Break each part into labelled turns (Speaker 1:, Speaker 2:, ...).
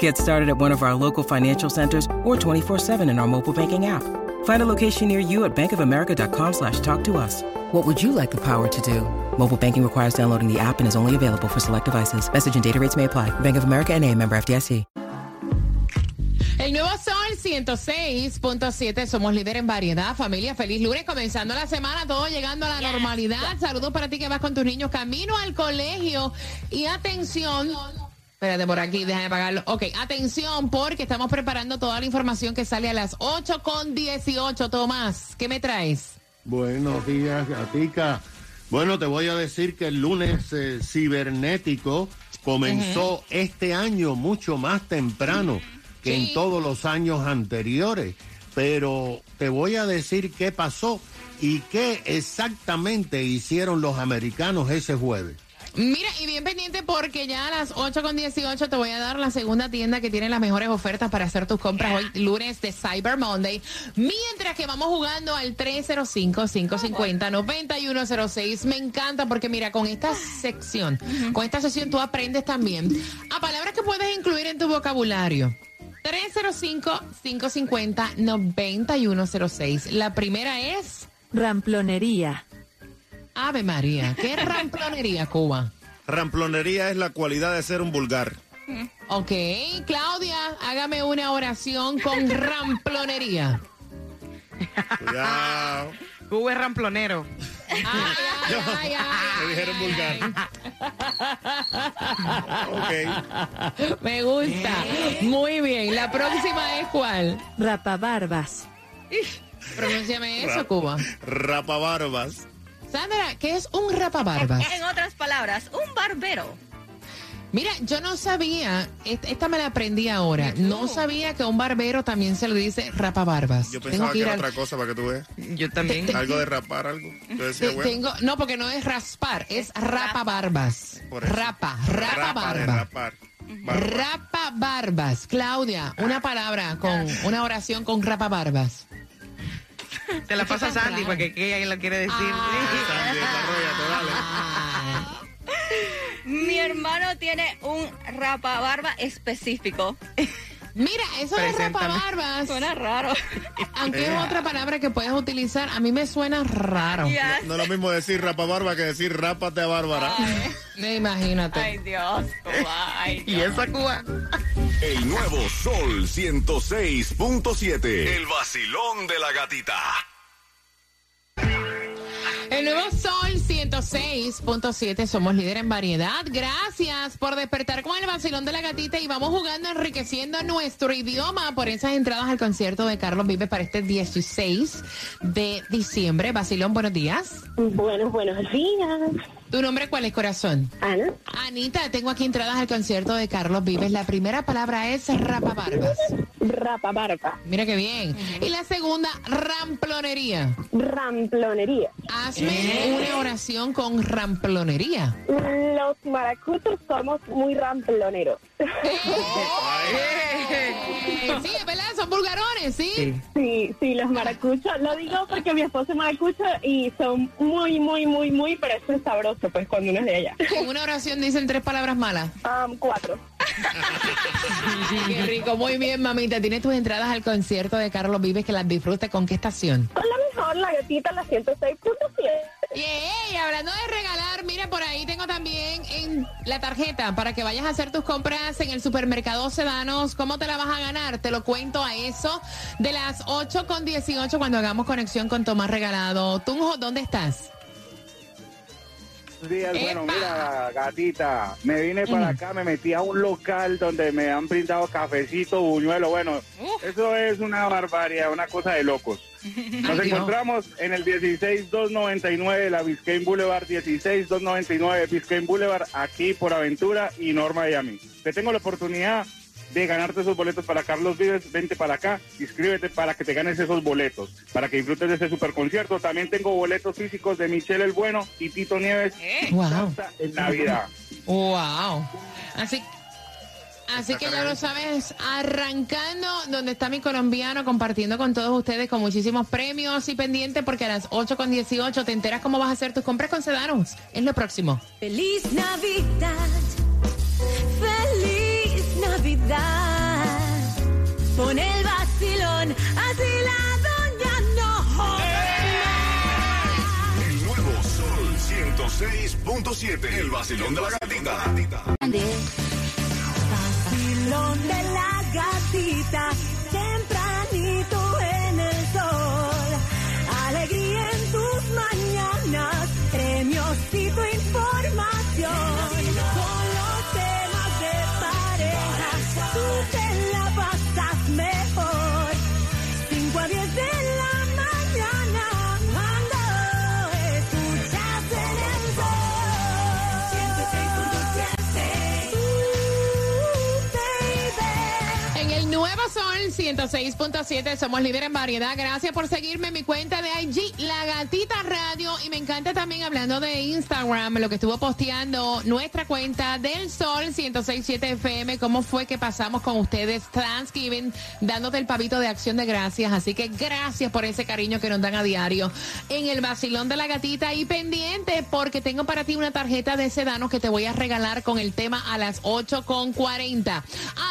Speaker 1: Get started at one of our local financial centers or 24-7 in our mobile banking app. Find a location near you at bankofamerica.com slash talk to us. What would you like the power to do? Mobile banking requires downloading the app and is only available for select devices. Message and data rates may apply. Bank of America and a member FDIC.
Speaker 2: El nuevo Sol 106.7, somos líder en variedad, familia, feliz lunes, comenzando la semana, todo llegando a la normalidad. Saludos para ti que vas con tus niños camino al colegio y atención. Espérate por aquí, déjame apagarlo. Ok, atención porque estamos preparando toda la información que sale a las 8 con 18. Tomás, ¿qué me traes?
Speaker 3: Buenos días, Gatica. Bueno, te voy a decir que el lunes eh, cibernético comenzó este año mucho más temprano que
Speaker 2: Sí.
Speaker 3: en todos los años anteriores. Pero te voy a decir qué pasó y qué exactamente hicieron los americanos ese jueves.
Speaker 2: Mira, y bien pendiente porque ya a las 8 con 18 te voy a dar la segunda tienda que tiene las mejores ofertas para hacer tus compras hoy, lunes de Cyber Monday. Mientras que vamos jugando al 305-550-9106. Me encanta porque mira, con esta sección, con esta sección tú aprendes también a palabras que puedes incluir en tu vocabulario. 305-550-9106. La primera es
Speaker 4: Ramplonería.
Speaker 2: Ave María. ¿Qué es ramplonería, Cuba?
Speaker 5: Ramplonería es la cualidad de ser un vulgar.
Speaker 2: Ok, Claudia, hágame una oración con ramplonería.
Speaker 5: Cuidado.
Speaker 6: Cuba es ramplonero.
Speaker 2: Ay, ay, ay, ay,
Speaker 5: Me dijeron vulgar. ok.
Speaker 2: Me gusta. Muy bien. La próxima es cuál?
Speaker 4: Rapabarbas.
Speaker 2: Pronúnciame eso,
Speaker 5: Rap.
Speaker 2: Cuba.
Speaker 5: Rapabarbas.
Speaker 2: Sandra, ¿qué es un rapabarbas?
Speaker 7: En otras palabras, un barbero.
Speaker 2: Mira, yo no sabía, est- esta me la aprendí ahora, no sabía que a un barbero también se le dice rapabarbas.
Speaker 5: Yo
Speaker 2: Tengo
Speaker 5: pensaba que
Speaker 2: ir
Speaker 5: era
Speaker 2: al-
Speaker 5: otra cosa para que tú veas.
Speaker 6: Yo también.
Speaker 5: Algo de rapar algo. Yo decía,
Speaker 2: Te-
Speaker 5: bueno.
Speaker 2: tengo, no, porque no es raspar, es rapabarbas.
Speaker 5: Por eso.
Speaker 2: Rapa,
Speaker 5: Rapa
Speaker 2: rapabarbas.
Speaker 5: Barba.
Speaker 2: Rapa barbas. Claudia, una palabra con una oración con rapa barbas.
Speaker 6: Te la pasa Sandy porque que ella lo quiere decir.
Speaker 5: Sandy, dale.
Speaker 7: Mi hermano tiene un rapabarba específico.
Speaker 2: Mira, eso de rapa
Speaker 6: Preséntame.
Speaker 2: barbas,
Speaker 7: Suena raro.
Speaker 2: aunque es otra palabra que puedes utilizar, a mí me suena raro.
Speaker 5: No es lo mismo decir rapabarba que decir rápate a bárbara.
Speaker 2: Imagínate.
Speaker 7: Ay, Dios. Cuba, Ay,
Speaker 6: Y
Speaker 7: Dios.
Speaker 6: esa Cuba.
Speaker 8: El nuevo Sol 106.7. El vacilón de la gatita.
Speaker 2: Nuevo Sol 106.7, somos líder en variedad. Gracias por despertar con el vacilón de la gatita y vamos jugando enriqueciendo nuestro idioma por esas entradas al concierto de Carlos Vives para este 16 de diciembre. Vacilón, buenos días.
Speaker 9: Buenos, buenos días.
Speaker 2: ¿Tu nombre cuál es, corazón?
Speaker 9: Ana,
Speaker 2: Anita, tengo aquí entradas al concierto de Carlos Vives. La primera palabra es rapabarbas.
Speaker 9: Rapa barba,
Speaker 2: Mira qué bien. Y la segunda, ramplonería.
Speaker 9: ramplonería.
Speaker 2: Hazme una oración con ramplonería.
Speaker 9: Los maracuchos somos muy ramploneros.
Speaker 2: Eh, sí, es verdad, son vulgarones, ¿sí?
Speaker 9: Sí, sí, los maracuchos. Lo digo porque mi esposo es maracucho y son muy, muy, muy, muy, pero eso es sabroso, pues, cuando uno es de allá.
Speaker 2: En una oración dicen tres palabras malas.
Speaker 9: Um, cuatro.
Speaker 2: Qué rico, muy bien, mamita. Tienes tus entradas al concierto de Carlos Vives, que las disfrutes. ¿Con qué estación?
Speaker 9: Con la mejor, la gatita, la 106.7.
Speaker 2: Yeah, y hablando de regalar, mira, por ahí tengo también en la tarjeta para que vayas a hacer tus compras en el supermercado Sedanos. ¿Cómo te la vas a ganar? Te lo cuento a eso de las 8 con 18 cuando hagamos conexión con Tomás Regalado. Tunjo, ¿dónde estás?
Speaker 10: Buenos días, bueno,
Speaker 2: ¡Epa!
Speaker 10: mira, gatita, me vine para acá, me metí a un local donde me han brindado cafecito, buñuelo, bueno, eso es una barbaridad, una cosa de locos. Nos
Speaker 2: Ay, Dios.
Speaker 10: encontramos en el 16299 de la Biscayne Boulevard, 16299 Biscayne Boulevard, aquí por Aventura y Norma Miami. Te tengo la oportunidad de ganarte esos boletos para Carlos Vives, vente para acá, inscríbete para que te ganes esos boletos, para que disfrutes de ese super concierto. También tengo boletos físicos de Michelle el Bueno y Tito Nieves
Speaker 2: Wow.
Speaker 10: Salsa en Navidad.
Speaker 2: Wow. Así Así que ya lo sabes, arrancando donde está mi colombiano, compartiendo con todos ustedes con muchísimos premios y pendientes, porque a las 8 con 18 te enteras cómo vas a hacer tus compras con Sedanos. Es lo próximo.
Speaker 11: Feliz Navidad, Navidad. Pon el vacilón, así la doña no joda.
Speaker 8: El nuevo Sol 106.7. El vacilón de la gatita.
Speaker 11: Vacilón de la gatita, el
Speaker 2: nuevo Sol 106.7 somos líderes en variedad. Gracias por seguirme en mi cuenta de IG, La Gatita Radio. Y me encanta también hablando de Instagram, lo que estuvo posteando nuestra cuenta del Sol 106.7 FM. Cómo fue que pasamos con ustedes Thanksgiving, dándote el pavito de acción de gracias. Así que gracias por ese cariño que nos dan a diario en el vacilón de la gatita. Y pendiente porque tengo para ti una tarjeta de sedano que te voy a regalar con el tema a las 8.40.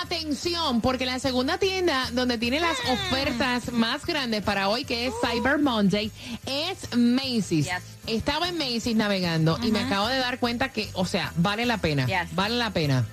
Speaker 2: Atención, porque la segunda tienda donde tiene las ofertas más grandes para hoy, que es Cyber Monday, es Macy's.
Speaker 7: Yes.
Speaker 2: Estaba en Macy's navegando y me acabo de dar cuenta que, o sea, vale la pena.
Speaker 7: Yes.
Speaker 2: Vale la pena.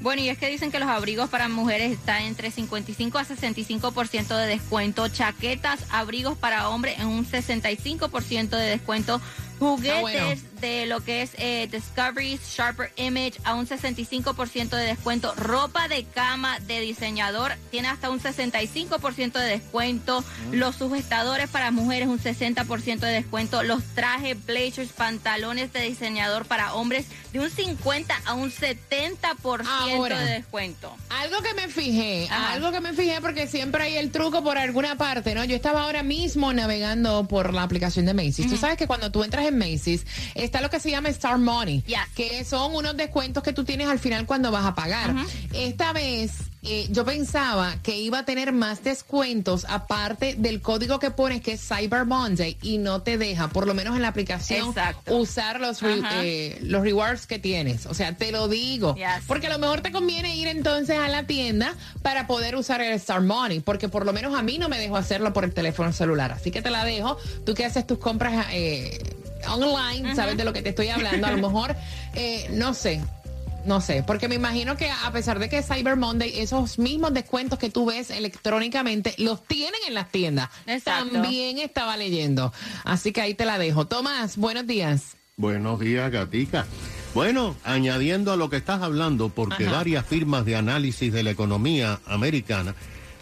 Speaker 7: Bueno, y es que dicen que los abrigos para mujeres están entre 55 a 65% de descuento. Chaquetas, abrigos para hombres en un 65% de descuento. Juguetes
Speaker 2: bueno.
Speaker 7: de lo que es eh, Discovery Sharper Image a un 65% de descuento. Ropa de cama de diseñador tiene hasta un 65% de descuento. Los sujetadores para mujeres un 60% de descuento. Los trajes, blazers, pantalones de diseñador para hombres de un 50 a un 70%
Speaker 2: Ahora.
Speaker 7: de descuento.
Speaker 2: Algo que me fijé,
Speaker 7: Ajá.
Speaker 2: algo que me fijé porque siempre hay el truco por alguna parte, ¿no? Yo estaba ahora mismo navegando por la aplicación de Macy's. Tú sabes que cuando tú entras en Macy's está lo que se llama Star Money,
Speaker 7: Yes.
Speaker 2: que son unos descuentos que tú tienes al final cuando vas a pagar. Esta vez eh, yo pensaba que iba a tener más descuentos aparte del código que pones que es Cyber Monday y no te deja, por lo menos en la aplicación,
Speaker 7: Exacto.
Speaker 2: usar los, re- eh, los rewards que tienes. O sea, te lo digo.
Speaker 7: Yes.
Speaker 2: Porque a lo mejor te conviene ir entonces a la tienda para poder usar el Star Money, porque por lo menos a mí no me dejo hacerlo por el teléfono celular. Así que te la dejo. Tú que haces tus compras eh, online, sabes de lo que te estoy hablando. A lo mejor, eh, no sé. No sé, porque me imagino que a pesar de que es Cyber Monday, esos mismos descuentos que tú ves electrónicamente los tienen en las tiendas.
Speaker 7: Exacto.
Speaker 2: También estaba leyendo. Así que ahí te la dejo. Tomás, buenos días.
Speaker 3: Buenos días, Gatica. Bueno, añadiendo a lo que estás hablando, porque
Speaker 2: Ajá.
Speaker 3: varias firmas de análisis de la economía americana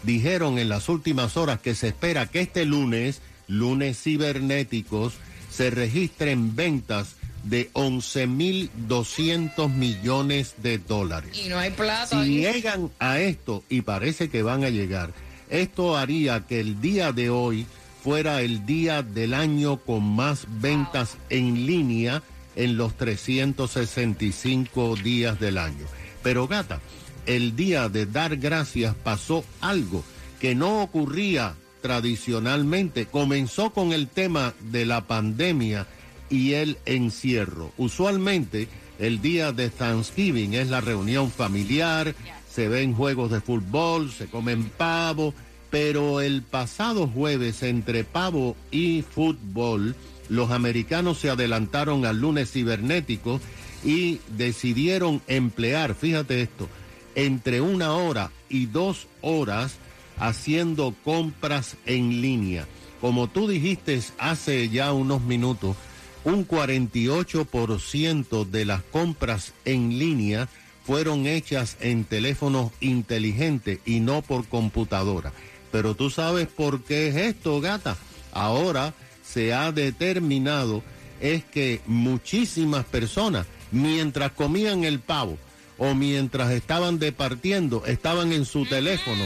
Speaker 3: dijeron en las últimas horas que se espera que este lunes, lunes cibernéticos, se registren ventas de 11.200 millones de dólares.
Speaker 2: Y no hay plata.
Speaker 3: Si
Speaker 2: ahí.
Speaker 3: llegan a esto, y parece que van a llegar, esto haría que el día de hoy fuera el día del año con más ventas en línea en los 365 días del año. Pero gata, el día de dar gracias pasó algo que no ocurría tradicionalmente. Comenzó con el tema de la pandemia y el encierro. Usualmente el día de Thanksgiving es la reunión familiar, se ven juegos de fútbol, se comen pavo, pero el pasado jueves entre pavo y fútbol, los americanos se adelantaron al lunes cibernético y decidieron emplear, fíjate esto, entre una hora y dos horas haciendo compras en línea. Como tú dijiste hace ya unos minutos, un 48% de las compras en línea fueron hechas en teléfonos inteligentes y no por computadora. Pero tú sabes por qué es esto, gata. Ahora se ha determinado es que muchísimas personas, mientras comían el pavo o mientras estaban departiendo, estaban en su teléfono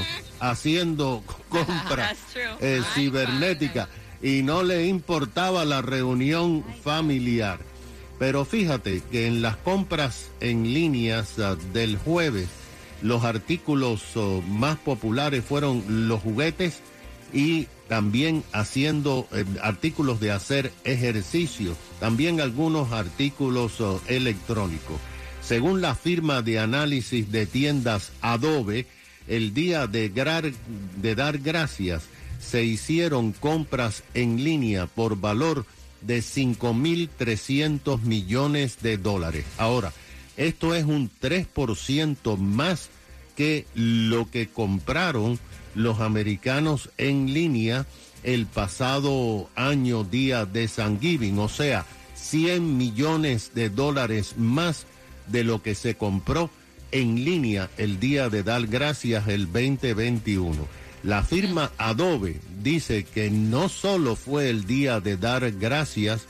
Speaker 3: haciendo compras eh, cibernéticas y no le importaba la reunión familiar. Pero fíjate que en las compras en líneas ah, del jueves, los artículos oh, más populares fueron los juguetes y también haciendo eh, artículos de hacer ejercicio, también algunos artículos oh, electrónicos. Según la firma de análisis de tiendas Adobe, el día de, de dar gracias se hicieron compras en línea por valor de 5.300 millones de dólares. Ahora, esto es un 3% más que lo que compraron los americanos en línea el pasado año día de Thanksgiving, o sea, 100 millones de dólares más de lo que se compró en línea el día de dar gracias el 2021. La firma Adobe dice que no solo fue el día de dar gracias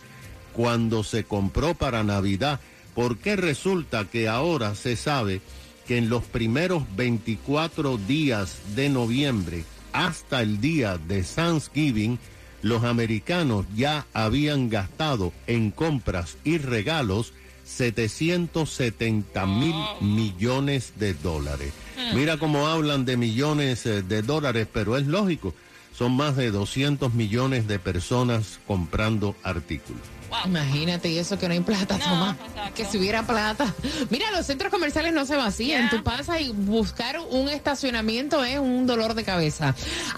Speaker 3: cuando se compró para Navidad, porque resulta que ahora se sabe que en los primeros 24 días de noviembre hasta el día de Thanksgiving, los americanos ya habían gastado en compras y regalos 770 mil millones de dólares. Mira cómo hablan de millones eh, de dólares, pero es lógico. Son más de 200 millones de personas comprando artículos.
Speaker 2: Imagínate, y eso que no hay plata, Tomás. Que si hubiera plata. Mira, los centros comerciales no se vacían. Tú pasas y buscar un estacionamiento es un dolor de cabeza.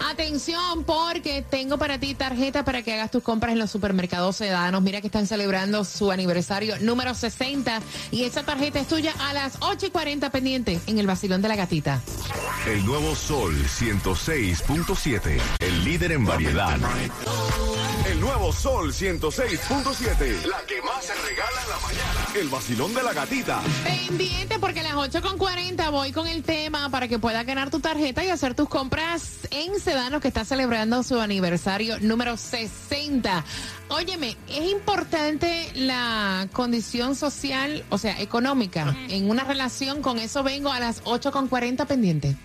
Speaker 2: Atención, porque tengo para ti tarjeta para que hagas tus compras en los supermercados sedanos. Mira que están celebrando su aniversario número 60 y esa tarjeta es tuya a las 8 y 40 pendiente en el vacilón de la gatita.
Speaker 8: El nuevo Sol 106.7. El líder en variedad. El nuevo Sol 106.7. La que más se regala en la mañana. El vacilón de la gatita.
Speaker 2: Pendiente porque a las 8.40 voy con el tema para que puedas ganar tu tarjeta y hacer tus compras en Sedano que está celebrando su aniversario número 60. Óyeme, es importante la condición social, o sea, económica, en una relación. Con eso vengo a las 8.40 pendiente.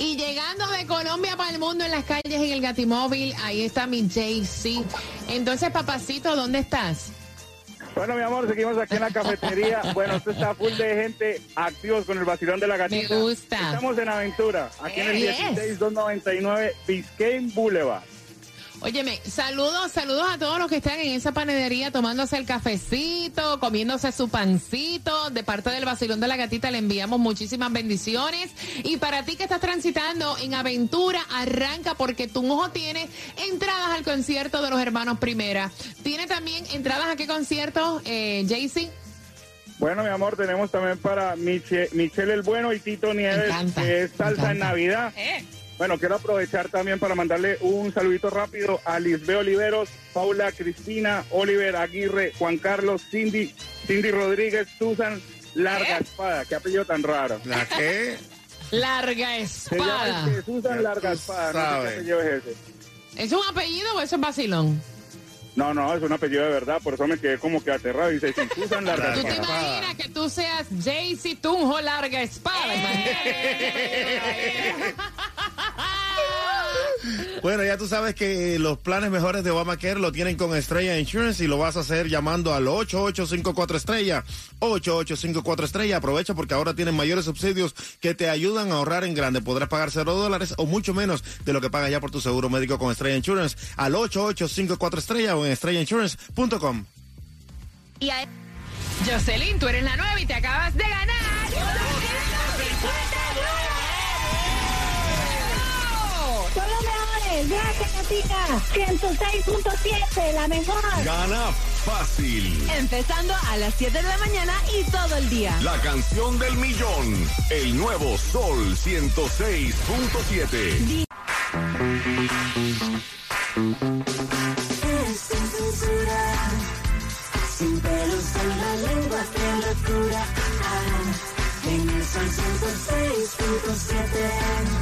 Speaker 2: Y llegando de Colombia para el mundo en las calles en el Gatimóvil, ahí está mi JC. Entonces, papacito, ¿dónde estás?
Speaker 10: Bueno, mi amor, seguimos aquí en la cafetería. Bueno, esto está full de gente activos con el vacilón de la gatita.
Speaker 2: Me gusta.
Speaker 10: Estamos en Aventura, aquí en el
Speaker 2: Yes.
Speaker 10: 16299 Biscayne Boulevard.
Speaker 2: Óyeme, saludos, saludos a todos los que están en esa panadería tomándose el cafecito, comiéndose su pancito. De parte del vacilón de la gatita le enviamos muchísimas bendiciones. Y para ti que estás transitando en aventura, arranca porque tu ojo tiene entradas al concierto de los hermanos Primera. Tiene también entradas a qué concierto, eh, Jaycee?
Speaker 10: Bueno, mi amor, tenemos también para Miche- Michelle el Bueno y Tito Nieves,
Speaker 2: encanta,
Speaker 10: que es salsa en. Navidad. Bueno, quiero aprovechar también para mandarle un saludito rápido a Lisbeth Oliveros, Paula Cristina, Oliver Aguirre, Juan Carlos, Cindy, Cindy Rodríguez, Susan Larga Espada. Qué apellido tan raro.
Speaker 5: ¿La qué?
Speaker 2: Larga
Speaker 10: Se llama
Speaker 2: espada.
Speaker 10: este, Susan Larga Espada. No sé qué es ese.
Speaker 2: ¿Es un apellido o eso es vacilón?
Speaker 10: No, no, es un apellido de verdad, por eso me quedé como que aterrado. Dice, sí, Susan Larga
Speaker 2: ¿Tú te
Speaker 10: Espada.
Speaker 2: imaginas que tú seas Jaycee Tunjo Larga Espada?
Speaker 5: Bueno, ya tú sabes que los planes mejores de Obamacare lo tienen con Estrella Insurance y lo vas a hacer llamando al 8854 Estrella. 8854 Estrella. Aprovecha porque ahora tienen mayores subsidios que te ayudan a ahorrar en grande. Podrás pagar cero dólares o mucho menos de lo que pagas ya por tu seguro médico con Estrella Insurance al 8854 Estrella o en estrellainsurance.com.
Speaker 7: Y a
Speaker 2: Jocelyn, tú eres la nueva y te acabas de ganar.
Speaker 11: Son los mejores. Gracias, Gatita. 106.7, la mejor.
Speaker 8: Gana fácil.
Speaker 4: Empezando a las 7 de la mañana y todo el día.
Speaker 8: La canción del millón. El nuevo Sol 106.7.
Speaker 11: Sin censura, sin pelos en la lengua, qué locura. Ah, en el sol 106.7.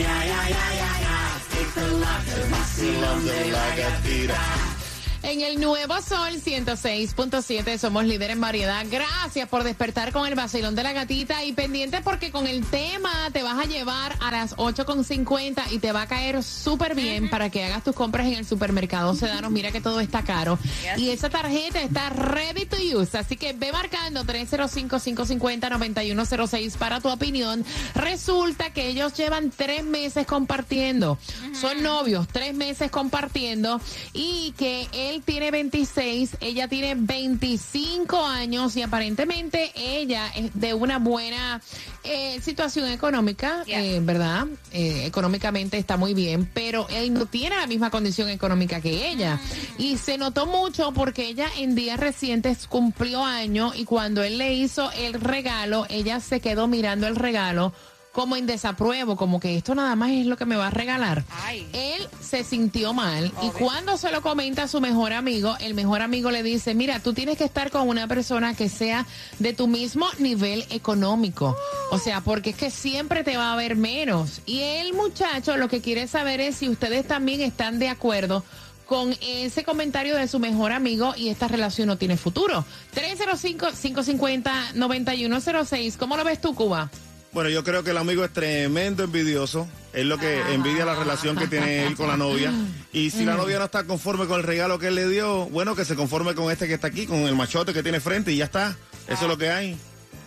Speaker 11: Ay, ay, ay, ay, ay, ay. Take the lock, el vacilón de la gatita.
Speaker 2: En el nuevo Sol 106.7 somos líder en variedad. Gracias por despertar con el vacilón de la gatita y pendiente porque con el tema te vas a llevar a las 8.50 y te va a caer súper bien para que hagas tus compras en el supermercado Sedano. Mira que todo está caro. Y esa tarjeta está ready to use. Así que ve marcando 305-550-9106 para tu opinión. Resulta que ellos llevan tres meses compartiendo. Son novios, tres meses compartiendo y que él tiene 26, ella tiene 25 años y aparentemente ella es de una buena eh, situación económica, eh, ¿verdad? Eh, económicamente está muy bien, pero él no tiene la misma condición económica que ella. Y se notó mucho porque ella en días recientes cumplió año y cuando él le hizo el regalo, ella se quedó mirando el regalo como en desapruebo, como que esto nada más es lo que me va a regalar. Él se sintió mal y cuando se lo comenta a su mejor amigo, el mejor amigo le dice, mira, tú tienes que estar con una persona que sea de tu mismo nivel económico. O sea, porque es que siempre te va a ver menos. Y el muchacho lo que quiere saber es si ustedes también están de acuerdo con ese comentario de su mejor amigo y esta relación no tiene futuro. 305-550-9106. ¿Cómo lo ves tú, Cuba?
Speaker 5: Bueno, yo creo que el amigo es tremendo envidioso. Es lo que envidia la relación que tiene él con la novia. Y si la novia no está conforme con el regalo que él le dio, bueno, que se conforme con este que está aquí, con el machote que tiene frente y ya está. Eso es lo que hay.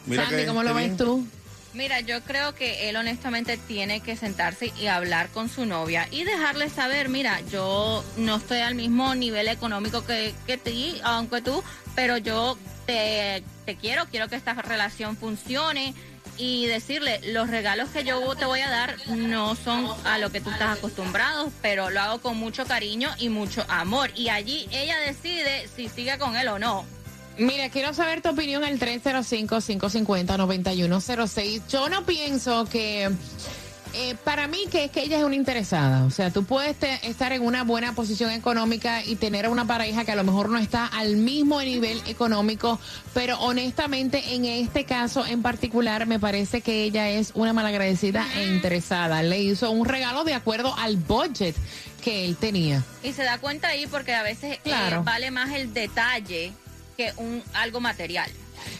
Speaker 5: Mira
Speaker 2: Sandy,
Speaker 5: que-
Speaker 2: ¿cómo lo ves tú?
Speaker 7: Mira, yo creo que él honestamente tiene que sentarse y hablar con su novia y dejarle saber, mira, yo no estoy al mismo nivel económico que, que ti, aunque tú, pero yo te, te quiero, quiero que esta relación funcione y decirle, los regalos que yo te voy a dar no son a lo que tú estás acostumbrado, pero lo hago con mucho cariño y mucho amor. Y allí ella decide si sigue con él o no.
Speaker 2: Mira, quiero saber tu opinión al 305-550-9106. Yo no pienso que... eh, para mí que es que ella es una interesada, o sea, tú puedes te- estar en una buena posición económica y tener a una pareja que a lo mejor no está al mismo nivel económico, pero honestamente en este caso en particular me parece que ella es una malagradecida e interesada. Le hizo un regalo de acuerdo al budget que él tenía.
Speaker 7: Y se da cuenta ahí porque a veces eh,
Speaker 2: Claro.
Speaker 7: vale más el detalle que un algo material.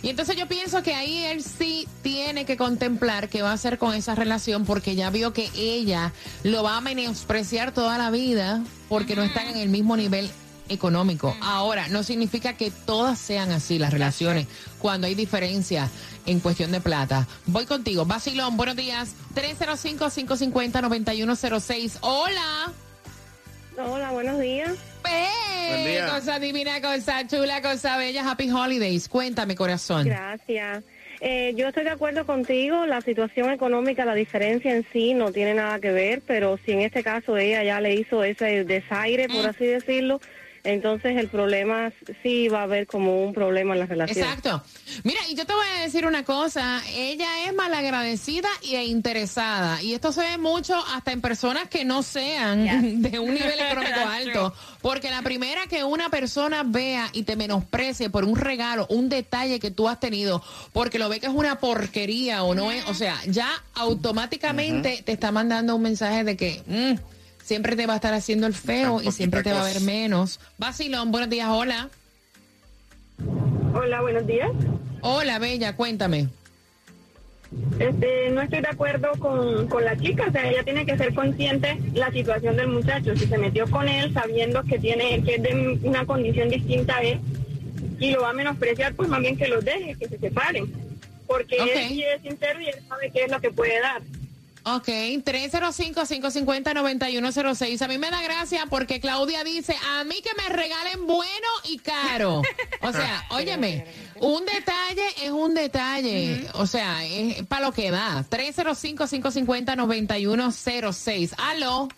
Speaker 2: Y entonces yo pienso que ahí él sí tiene que contemplar qué va a hacer con esa relación porque ya vio que ella lo va a menospreciar toda la vida porque no están en el mismo nivel económico. Ahora, no significa que todas sean así las relaciones cuando hay diferencia en cuestión de plata. Voy contigo. Basilón, buenos días. 305-550-9106. Hola.
Speaker 9: Hola, buenos días.
Speaker 2: Buen
Speaker 5: día.
Speaker 2: Cosa divina, cosa chula, cosa bella. Happy Holidays. Cuéntame, corazón.
Speaker 9: Gracias. Eh, yo estoy de acuerdo contigo, la situación económica, la diferencia en sí no tiene nada que ver, pero si en este caso ella ya le hizo ese desaire, por así decirlo, entonces el problema sí va a haber como un problema en la relación.
Speaker 2: Exacto. Mira, y yo te voy a decir una cosa, ella es malagradecida e interesada, y esto se ve mucho hasta en personas que no sean de un nivel económico alto, porque la primera que una persona vea y te menosprecie por un regalo, un detalle que tú has tenido, porque lo ve que es una porquería o no es, o sea, ya automáticamente te está mandando un mensaje de que mm, siempre te va a estar haciendo el feo y siempre te va a ver menos. Basilón, buenos días, hola.
Speaker 9: Hola, buenos días.
Speaker 2: Hola, Bella, cuéntame.
Speaker 9: Este, no estoy de acuerdo con, con la chica, o sea, ella tiene que ser consciente la situación del muchacho. Si se metió con él sabiendo que tiene que es de una condición distinta a él y lo va a menospreciar, pues más bien que los deje, que se separen. Porque él sí es sincero y él sabe qué es lo que puede dar.
Speaker 2: Ok, 305-550-9106. A mí me da gracia porque Claudia dice, a mí que me regalen bueno y caro. O sea, óyeme, un detalle es un detalle. O sea, es para lo que da. 305-550-9106. Aló.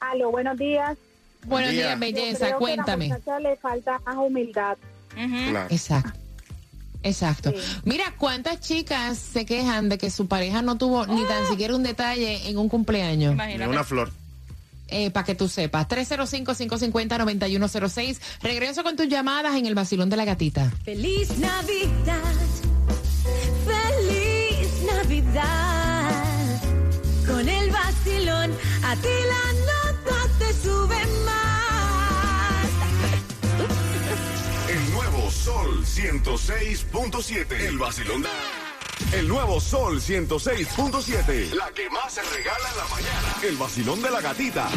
Speaker 9: Aló, buenos días.
Speaker 2: Buenos
Speaker 5: Día.
Speaker 2: días, belleza. Cuéntame.
Speaker 9: le falta más humildad.
Speaker 5: Claro.
Speaker 2: Exacto. Exacto. Mira, ¿cuántas chicas se quejan de que su pareja no tuvo ni tan siquiera un detalle en un cumpleaños?
Speaker 5: Ni
Speaker 7: Imagínate.
Speaker 5: una flor.
Speaker 2: para que tú sepas. 305-550-9106. Regreso con tus llamadas en el vacilón de la gatita.
Speaker 4: Feliz Navidad, feliz Navidad. Con el vacilón, a ti la nota te sube
Speaker 8: Sol 106.7. El vacilón de... El nuevo Sol 106.7. La que más se regala en la mañana. El vacilón de la gatita.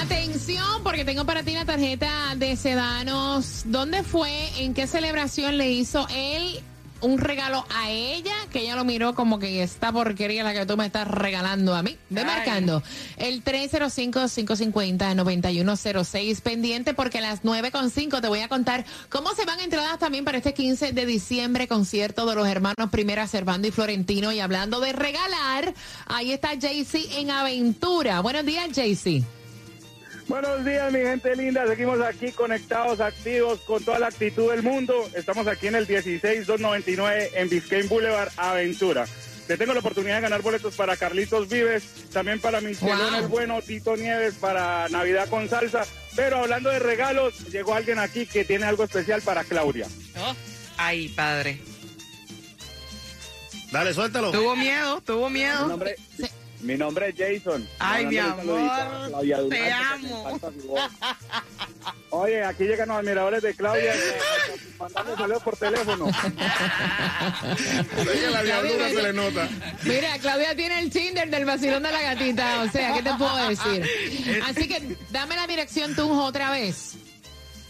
Speaker 2: Atención, porque tengo para ti la tarjeta de Sedanos. ¿Dónde fue? ¿En qué celebración le hizo él un regalo a ella? Que ella lo miró como que esta porquería la que tú me estás regalando a mí. Ve
Speaker 6: Ay.
Speaker 2: marcando el 305-550-9106 pendiente porque a las 9.5 te voy a contar cómo se van entradas también para este 15 de diciembre, concierto de los hermanos Primera, Servando y Florentino. Y hablando de regalar, ahí está Jaycee en Aventura. Buenos días, Jaycee.
Speaker 10: Buenos días, mi gente linda. Seguimos aquí conectados, activos, con toda la actitud del mundo. Estamos aquí en el 16299 en Biscayne Boulevard, Aventura. Te tengo la oportunidad de ganar boletos para Carlitos Vives, también para Michelón
Speaker 2: Wow.
Speaker 10: el Bueno, Tito Nieves, para Navidad con Salsa. Pero hablando de regalos, llegó alguien aquí que tiene algo especial para Claudia.
Speaker 6: Ay, padre.
Speaker 5: Dale, suéltalo.
Speaker 6: Tuvo miedo, tuvo
Speaker 10: Mi
Speaker 6: miedo.
Speaker 10: nombre, mi nombre es Jason.
Speaker 6: Ay, mi amor,
Speaker 10: Claudia Durán,
Speaker 6: te amo.
Speaker 10: Oye, aquí llegan los admiradores de Claudia, mandando saludos por teléfono.
Speaker 5: Oye, la diablura se le nota.
Speaker 2: Mira, Claudia tiene el Tinder del vacilón de la gatita. O sea, ¿qué te puedo decir? Así que dame la dirección tú otra vez.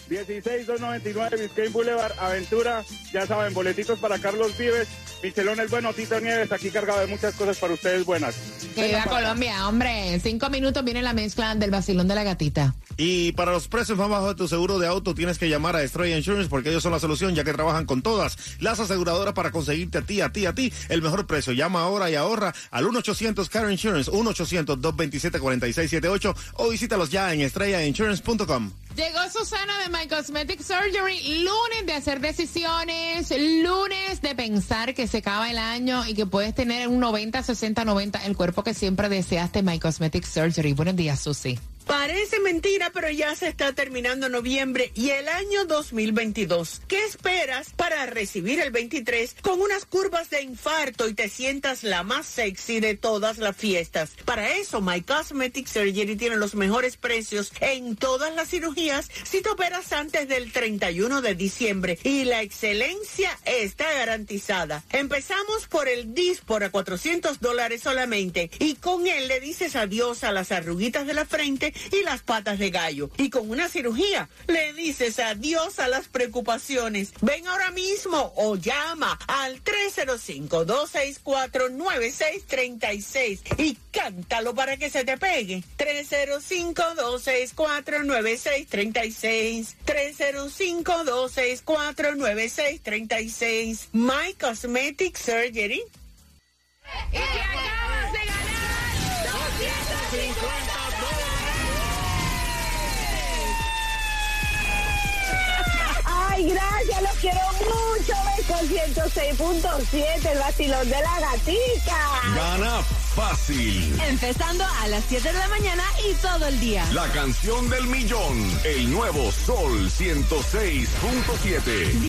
Speaker 10: 16299 Biscayne Boulevard, Aventura. Ya saben, boletitos para Carlos Vives, Michelón el Bueno, Tito Nieves, aquí cargado de muchas cosas para ustedes buenas.
Speaker 2: Que viva Colombia, hombre. En cinco minutos viene la mezcla del vacilón de la gatita.
Speaker 5: Y para los precios más bajos de tu seguro de auto tienes que llamar a Estrella Insurance porque ellos son la solución ya que trabajan con todas las aseguradoras para conseguirte a ti, a ti, a ti el mejor precio. Llama ahora y ahorra al 1-800 Car Insurance, 1-800-227-4678 o visítalos ya en estrellainsurance.com.
Speaker 2: Llegó Susana de My Cosmetic Surgery, lunes de hacer decisiones, lunes de pensar que se acaba el año y que puedes tener un 90, 60, 90, el cuerpo que siempre deseaste, My Cosmetic Surgery. Buenos días, Susi.
Speaker 12: Parece mentira, pero ya se está terminando noviembre y el año 2022. ¿Qué esperas para recibir el 23 con unas curvas de infarto y te sientas la más sexy de todas las fiestas? Para eso, My Cosmetic Surgery tiene los mejores precios en todas las cirugías si te operas antes del 31 de diciembre y la excelencia está garantizada. Empezamos por el Dispor a 400 dólares solamente y con él le dices adiós a las arruguitas de la frente y las patas de gallo. Y con una cirugía le dices adiós a las preocupaciones. Ven ahora mismo o llama al 305-264-9636 y cántalo para que se te pegue. 305-264-9636. 305-264-9636. My Cosmetic Surgery.
Speaker 9: Ay, gracias, los quiero mucho. Con 106.7, el vacilón de la gatita.
Speaker 8: Gana fácil.
Speaker 4: Empezando a las 7 de la mañana y todo el día.
Speaker 8: La canción del millón. El nuevo Sol 106.7.